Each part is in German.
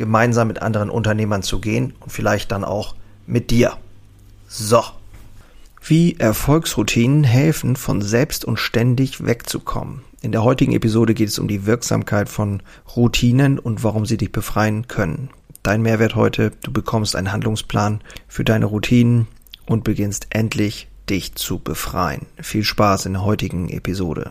gemeinsam mit anderen Unternehmern zu gehen und vielleicht dann auch mit dir. So. Wie Erfolgsroutinen helfen, von selbst und ständig wegzukommen. In der heutigen Episode geht es um die Wirksamkeit von Routinen und warum sie dich befreien können. Dein Mehrwert heute, du bekommst einen Handlungsplan für deine Routinen und beginnst endlich dich zu befreien. Viel Spaß in der heutigen Episode.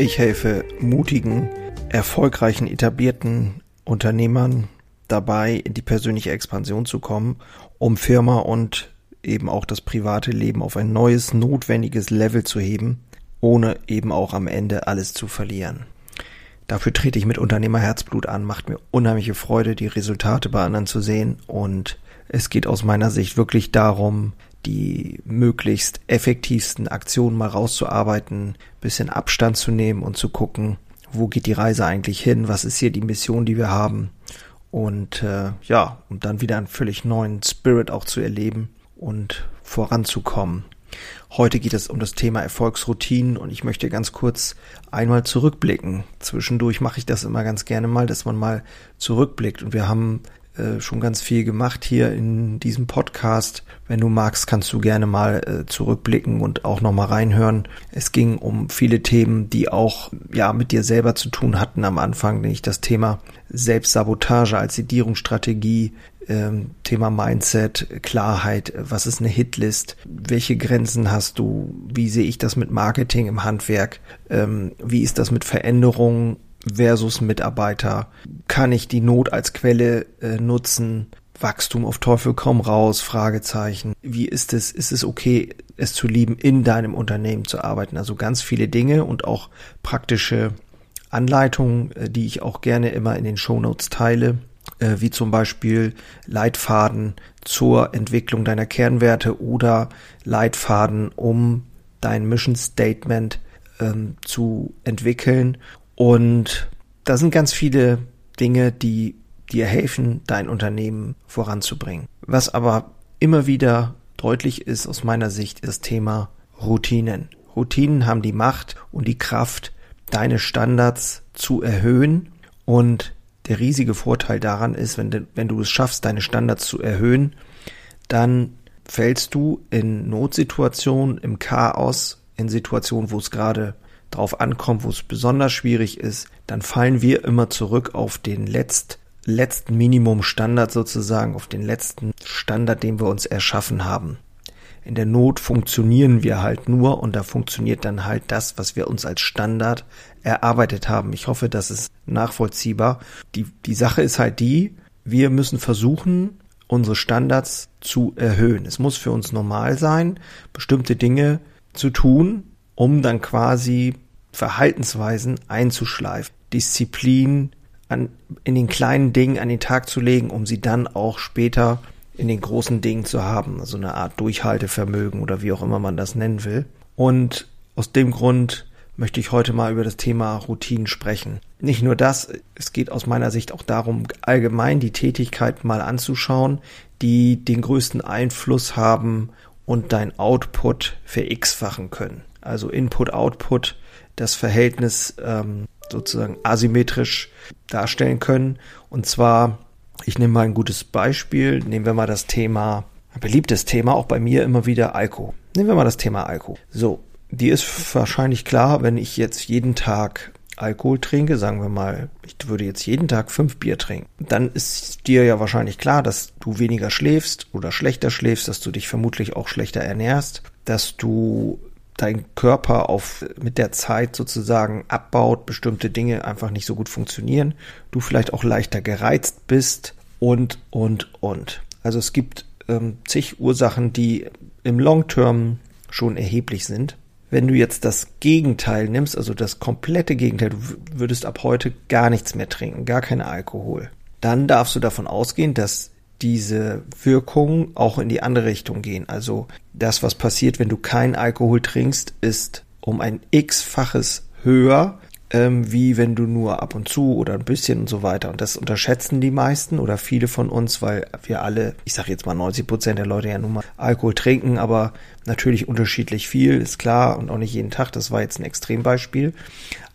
Ich helfe mutigen, erfolgreichen, etablierten Unternehmern dabei, in die persönliche Expansion zu kommen, um Firma und eben auch das private Leben auf ein neues, notwendiges Level zu heben, ohne eben auch am Ende alles zu verlieren. Dafür trete ich mit Unternehmerherzblut an, macht mir unheimliche Freude, die Resultate bei anderen zu sehen und es geht aus meiner Sicht wirklich darum, die möglichst effektivsten Aktionen mal rauszuarbeiten, bisschen Abstand zu nehmen und zu gucken, wo geht die Reise eigentlich hin, was ist hier die Mission, die wir haben und äh, ja, um dann wieder einen völlig neuen Spirit auch zu erleben und voranzukommen. Heute geht es um das Thema Erfolgsroutinen und ich möchte ganz kurz einmal zurückblicken. Zwischendurch mache ich das immer ganz gerne mal, dass man mal zurückblickt und wir haben äh, schon ganz viel gemacht hier in diesem Podcast. Wenn du magst, kannst du gerne mal äh, zurückblicken und auch noch mal reinhören. Es ging um viele Themen, die auch ja mit dir selber zu tun hatten am Anfang, nämlich das Thema Selbstsabotage als Sedierungsstrategie, ähm, Thema Mindset, Klarheit, was ist eine Hitlist, welche Grenzen hast du, wie sehe ich das mit Marketing im Handwerk, ähm, wie ist das mit Veränderungen versus Mitarbeiter? Kann ich die Not als Quelle äh, nutzen? Wachstum auf Teufel komm raus? Fragezeichen. Wie ist es? Ist es okay, es zu lieben, in deinem Unternehmen zu arbeiten? Also ganz viele Dinge und auch praktische Anleitungen, äh, die ich auch gerne immer in den Shownotes teile, äh, wie zum Beispiel Leitfaden zur Entwicklung deiner Kernwerte oder Leitfaden, um dein Mission Statement ähm, zu entwickeln und da sind ganz viele Dinge, die dir helfen, dein Unternehmen voranzubringen. Was aber immer wieder deutlich ist aus meiner Sicht, ist das Thema Routinen. Routinen haben die Macht und die Kraft, deine Standards zu erhöhen. Und der riesige Vorteil daran ist, wenn du, wenn du es schaffst, deine Standards zu erhöhen, dann fällst du in Notsituationen, im Chaos, in Situationen, wo es gerade drauf ankommt, wo es besonders schwierig ist, dann fallen wir immer zurück auf den letzt, letzten Minimumstandard sozusagen, auf den letzten Standard, den wir uns erschaffen haben. In der Not funktionieren wir halt nur und da funktioniert dann halt das, was wir uns als Standard erarbeitet haben. Ich hoffe, das ist nachvollziehbar. Die, die Sache ist halt die, wir müssen versuchen, unsere Standards zu erhöhen. Es muss für uns normal sein, bestimmte Dinge zu tun, um dann quasi Verhaltensweisen einzuschleifen, Disziplin an, in den kleinen Dingen an den Tag zu legen, um sie dann auch später in den großen Dingen zu haben, also eine Art Durchhaltevermögen oder wie auch immer man das nennen will. Und aus dem Grund möchte ich heute mal über das Thema Routinen sprechen. Nicht nur das, es geht aus meiner Sicht auch darum, allgemein die Tätigkeit mal anzuschauen, die den größten Einfluss haben und dein Output verx-fachen können also Input, Output, das Verhältnis ähm, sozusagen asymmetrisch darstellen können. Und zwar, ich nehme mal ein gutes Beispiel, nehmen wir mal das Thema, ein beliebtes Thema, auch bei mir immer wieder Alko. Nehmen wir mal das Thema Alko. So, die ist wahrscheinlich klar, wenn ich jetzt jeden Tag Alkohol trinke, sagen wir mal, ich würde jetzt jeden Tag fünf Bier trinken, dann ist dir ja wahrscheinlich klar, dass du weniger schläfst oder schlechter schläfst, dass du dich vermutlich auch schlechter ernährst, dass du dein Körper auf, mit der Zeit sozusagen abbaut, bestimmte Dinge einfach nicht so gut funktionieren, du vielleicht auch leichter gereizt bist und, und, und. Also es gibt ähm, zig Ursachen, die im Long Term schon erheblich sind. Wenn du jetzt das Gegenteil nimmst, also das komplette Gegenteil, du würdest ab heute gar nichts mehr trinken, gar keinen Alkohol, dann darfst du davon ausgehen, dass diese Wirkungen auch in die andere Richtung gehen. Also das, was passiert, wenn du keinen Alkohol trinkst, ist um ein x-faches höher, ähm, wie wenn du nur ab und zu oder ein bisschen und so weiter. Und das unterschätzen die meisten oder viele von uns, weil wir alle, ich sage jetzt mal 90 Prozent der Leute ja nun mal Alkohol trinken, aber natürlich unterschiedlich viel, ist klar und auch nicht jeden Tag. Das war jetzt ein Extrembeispiel.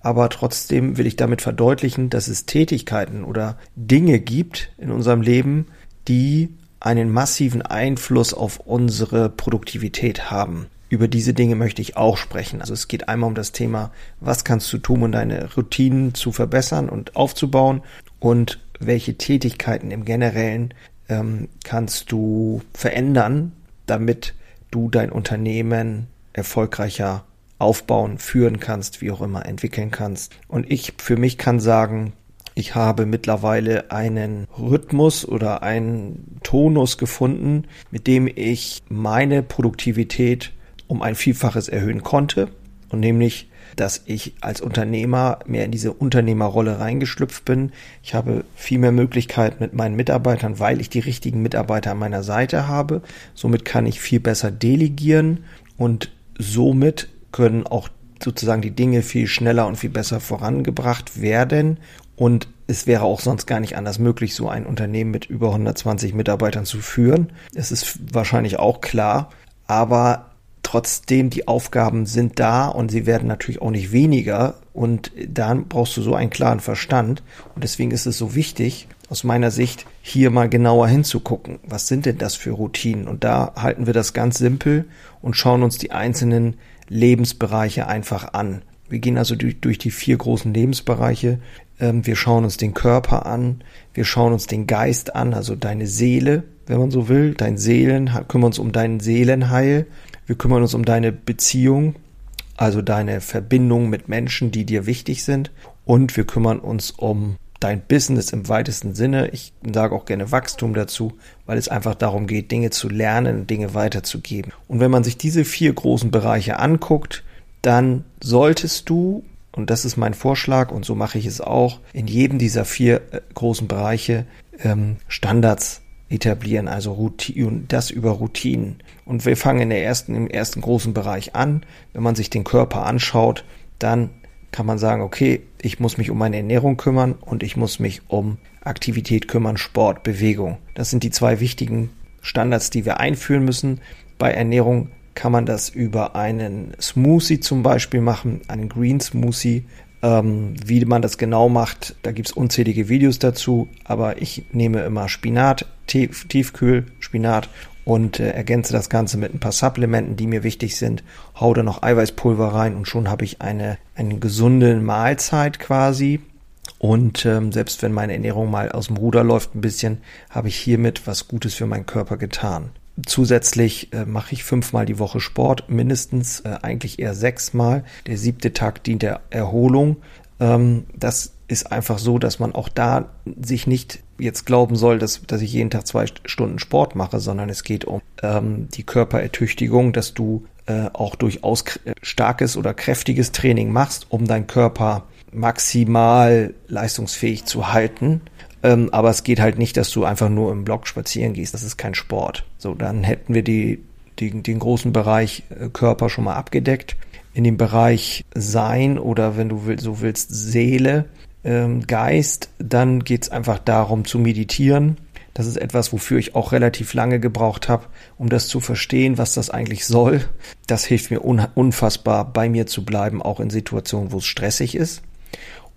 Aber trotzdem will ich damit verdeutlichen, dass es Tätigkeiten oder Dinge gibt in unserem Leben, die einen massiven Einfluss auf unsere Produktivität haben. Über diese Dinge möchte ich auch sprechen. Also es geht einmal um das Thema, was kannst du tun, um deine Routinen zu verbessern und aufzubauen und welche Tätigkeiten im Generellen ähm, kannst du verändern, damit du dein Unternehmen erfolgreicher aufbauen, führen kannst, wie auch immer entwickeln kannst. Und ich für mich kann sagen, ich habe mittlerweile einen Rhythmus oder einen Tonus gefunden, mit dem ich meine Produktivität um ein Vielfaches erhöhen konnte. Und nämlich, dass ich als Unternehmer mehr in diese Unternehmerrolle reingeschlüpft bin. Ich habe viel mehr Möglichkeiten mit meinen Mitarbeitern, weil ich die richtigen Mitarbeiter an meiner Seite habe. Somit kann ich viel besser delegieren und somit können auch sozusagen die Dinge viel schneller und viel besser vorangebracht werden und es wäre auch sonst gar nicht anders möglich, so ein Unternehmen mit über 120 Mitarbeitern zu führen. Es ist wahrscheinlich auch klar, aber trotzdem die Aufgaben sind da und sie werden natürlich auch nicht weniger und dann brauchst du so einen klaren Verstand und deswegen ist es so wichtig, aus meiner Sicht hier mal genauer hinzugucken. Was sind denn das für Routinen? Und da halten wir das ganz simpel und schauen uns die einzelnen Lebensbereiche einfach an. Wir gehen also durch, durch die vier großen Lebensbereiche. Ähm, wir schauen uns den Körper an, wir schauen uns den Geist an, also deine Seele, wenn man so will, dein Seelen, kümmern uns um deinen Seelenheil, wir kümmern uns um deine Beziehung, also deine Verbindung mit Menschen, die dir wichtig sind und wir kümmern uns um dein Business im weitesten Sinne. Ich sage auch gerne Wachstum dazu, weil es einfach darum geht, Dinge zu lernen, Dinge weiterzugeben. Und wenn man sich diese vier großen Bereiche anguckt, dann solltest du, und das ist mein Vorschlag und so mache ich es auch, in jedem dieser vier äh, großen Bereiche ähm, Standards etablieren, also Routine, das über Routinen. Und wir fangen in der ersten, im ersten großen Bereich an. Wenn man sich den Körper anschaut, dann kann man sagen, okay, ich muss mich um meine Ernährung kümmern und ich muss mich um Aktivität kümmern, Sport, Bewegung. Das sind die zwei wichtigen Standards, die wir einführen müssen. Bei Ernährung kann man das über einen Smoothie zum Beispiel machen, einen Green Smoothie. Ähm, wie man das genau macht, da gibt es unzählige Videos dazu, aber ich nehme immer Spinat, Tief, Tiefkühl, Spinat und äh, ergänze das Ganze mit ein paar Supplementen, die mir wichtig sind, hau da noch Eiweißpulver rein und schon habe ich eine, eine gesunde Mahlzeit quasi. Und ähm, selbst wenn meine Ernährung mal aus dem Ruder läuft ein bisschen, habe ich hiermit was Gutes für meinen Körper getan. Zusätzlich äh, mache ich fünfmal die Woche Sport, mindestens äh, eigentlich eher sechsmal. Der siebte Tag dient der Erholung. Ähm, das ist einfach so, dass man auch da sich nicht jetzt glauben soll, dass, dass ich jeden Tag zwei Stunden Sport mache, sondern es geht um ähm, die Körperertüchtigung, dass du äh, auch durchaus starkes oder kräftiges Training machst, um deinen Körper maximal leistungsfähig zu halten ähm, aber es geht halt nicht, dass du einfach nur im Block spazieren gehst. Das ist kein Sport. So, dann hätten wir die, die, den großen Bereich äh, Körper schon mal abgedeckt. In dem Bereich Sein oder wenn du will, so willst, Seele, ähm, Geist, dann geht's einfach darum zu meditieren. Das ist etwas, wofür ich auch relativ lange gebraucht habe, um das zu verstehen, was das eigentlich soll. Das hilft mir unfassbar, bei mir zu bleiben, auch in Situationen, wo es stressig ist.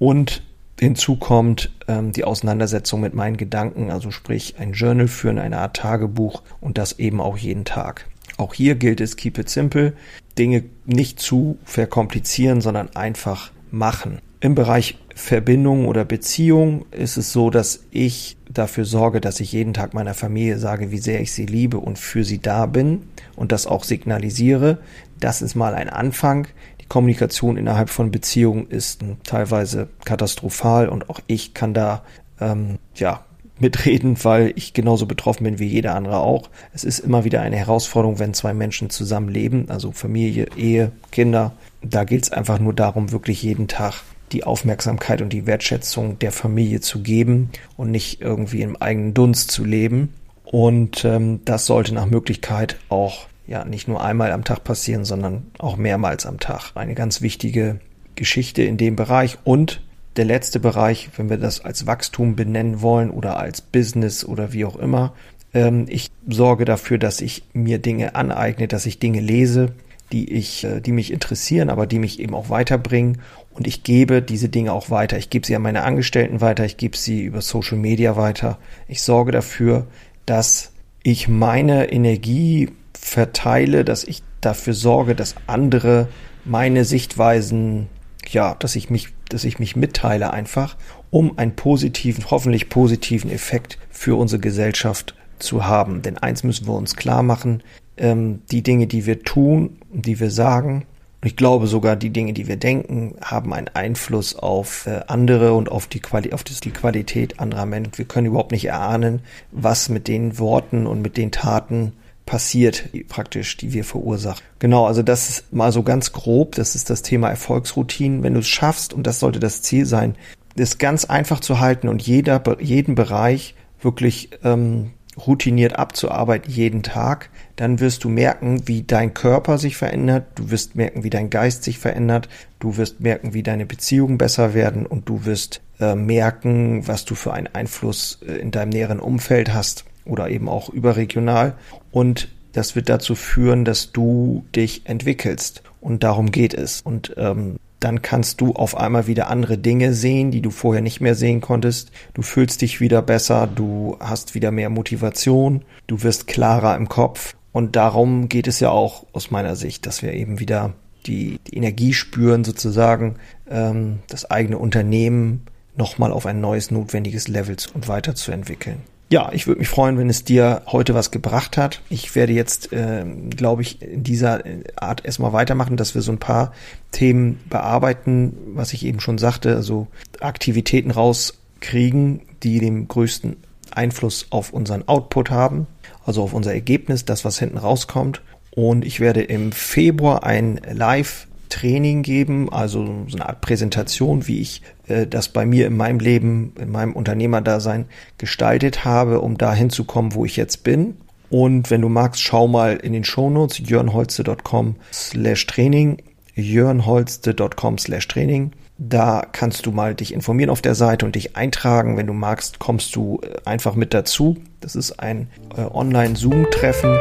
Und Hinzu kommt ähm, die Auseinandersetzung mit meinen Gedanken, also sprich ein Journal führen, eine Art Tagebuch und das eben auch jeden Tag. Auch hier gilt es, keep it simple, Dinge nicht zu verkomplizieren, sondern einfach machen. Im Bereich Verbindung oder Beziehung ist es so, dass ich dafür sorge, dass ich jeden Tag meiner Familie sage, wie sehr ich sie liebe und für sie da bin und das auch signalisiere. Das ist mal ein Anfang. Die Kommunikation innerhalb von Beziehungen ist teilweise katastrophal und auch ich kann da ähm, ja mitreden, weil ich genauso betroffen bin wie jeder andere auch. Es ist immer wieder eine Herausforderung, wenn zwei Menschen zusammenleben, also Familie, Ehe, Kinder. Da geht es einfach nur darum, wirklich jeden Tag die Aufmerksamkeit und die Wertschätzung der Familie zu geben und nicht irgendwie im eigenen Dunst zu leben. Und ähm, das sollte nach Möglichkeit auch ja nicht nur einmal am Tag passieren, sondern auch mehrmals am Tag. Eine ganz wichtige Geschichte in dem Bereich und der letzte Bereich, wenn wir das als Wachstum benennen wollen oder als Business oder wie auch immer. Ähm, ich sorge dafür, dass ich mir Dinge aneigne, dass ich Dinge lese, die ich, äh, die mich interessieren, aber die mich eben auch weiterbringen. Und ich gebe diese Dinge auch weiter. Ich gebe sie an meine Angestellten weiter. Ich gebe sie über Social Media weiter. Ich sorge dafür, dass ich meine Energie verteile, dass ich dafür sorge, dass andere meine Sichtweisen, ja, dass ich mich, dass ich mich mitteile einfach, um einen positiven, hoffentlich positiven Effekt für unsere Gesellschaft zu haben. Denn eins müssen wir uns klar machen, ähm, die Dinge, die wir tun, die wir sagen, und ich glaube sogar, die Dinge, die wir denken, haben einen Einfluss auf äh, andere und auf die, Quali auf die Qualität anderer Menschen. Wir können überhaupt nicht erahnen, was mit den Worten und mit den Taten passiert, praktisch, die wir verursachen. Genau, also das ist mal so ganz grob, das ist das Thema Erfolgsroutinen. Wenn du es schaffst, und das sollte das Ziel sein, das ganz einfach zu halten und jeder, jeden Bereich wirklich ähm, routiniert abzuarbeiten jeden Tag, dann wirst du merken, wie dein Körper sich verändert, du wirst merken, wie dein Geist sich verändert, du wirst merken, wie deine Beziehungen besser werden und du wirst äh, merken, was du für einen Einfluss äh, in deinem näheren Umfeld hast oder eben auch überregional und das wird dazu führen, dass du dich entwickelst und darum geht es und ähm, dann kannst du auf einmal wieder andere Dinge sehen, die du vorher nicht mehr sehen konntest. Du fühlst dich wieder besser, du hast wieder mehr Motivation, du wirst klarer im Kopf. Und darum geht es ja auch aus meiner Sicht, dass wir eben wieder die, die Energie spüren, sozusagen ähm, das eigene Unternehmen nochmal auf ein neues notwendiges Level und weiterzuentwickeln. Ja, ich würde mich freuen, wenn es dir heute was gebracht hat. Ich werde jetzt, äh, glaube ich, in dieser Art erstmal weitermachen, dass wir so ein paar Themen bearbeiten, was ich eben schon sagte, also Aktivitäten rauskriegen, die den größten Einfluss auf unseren Output haben, also auf unser Ergebnis, das, was hinten rauskommt. Und ich werde im Februar ein Live Training geben, also so eine Art Präsentation, wie ich äh, das bei mir in meinem Leben, in meinem Unternehmerdasein gestaltet habe, um dahin zu kommen, wo ich jetzt bin. Und wenn du magst, schau mal in den Shownotes jörnholste.com slash Training, jörnholste.com slash Training. Da kannst du mal dich informieren auf der Seite und dich eintragen. Wenn du magst, kommst du äh, einfach mit dazu. Das ist ein äh, Online-Zoom-Treffen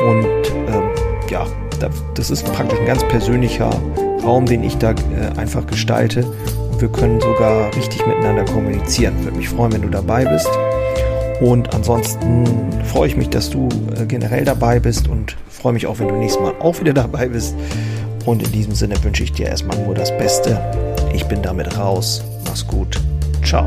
und ähm, ja, das ist praktisch ein ganz persönlicher Raum, den ich da äh, einfach gestalte. Und wir können sogar richtig miteinander kommunizieren. Würde mich freuen, wenn du dabei bist. Und ansonsten freue ich mich, dass du äh, generell dabei bist und freue mich auch, wenn du nächstes Mal auch wieder dabei bist. Und in diesem Sinne wünsche ich dir erstmal nur das Beste. Ich bin damit raus. Mach's gut. Ciao.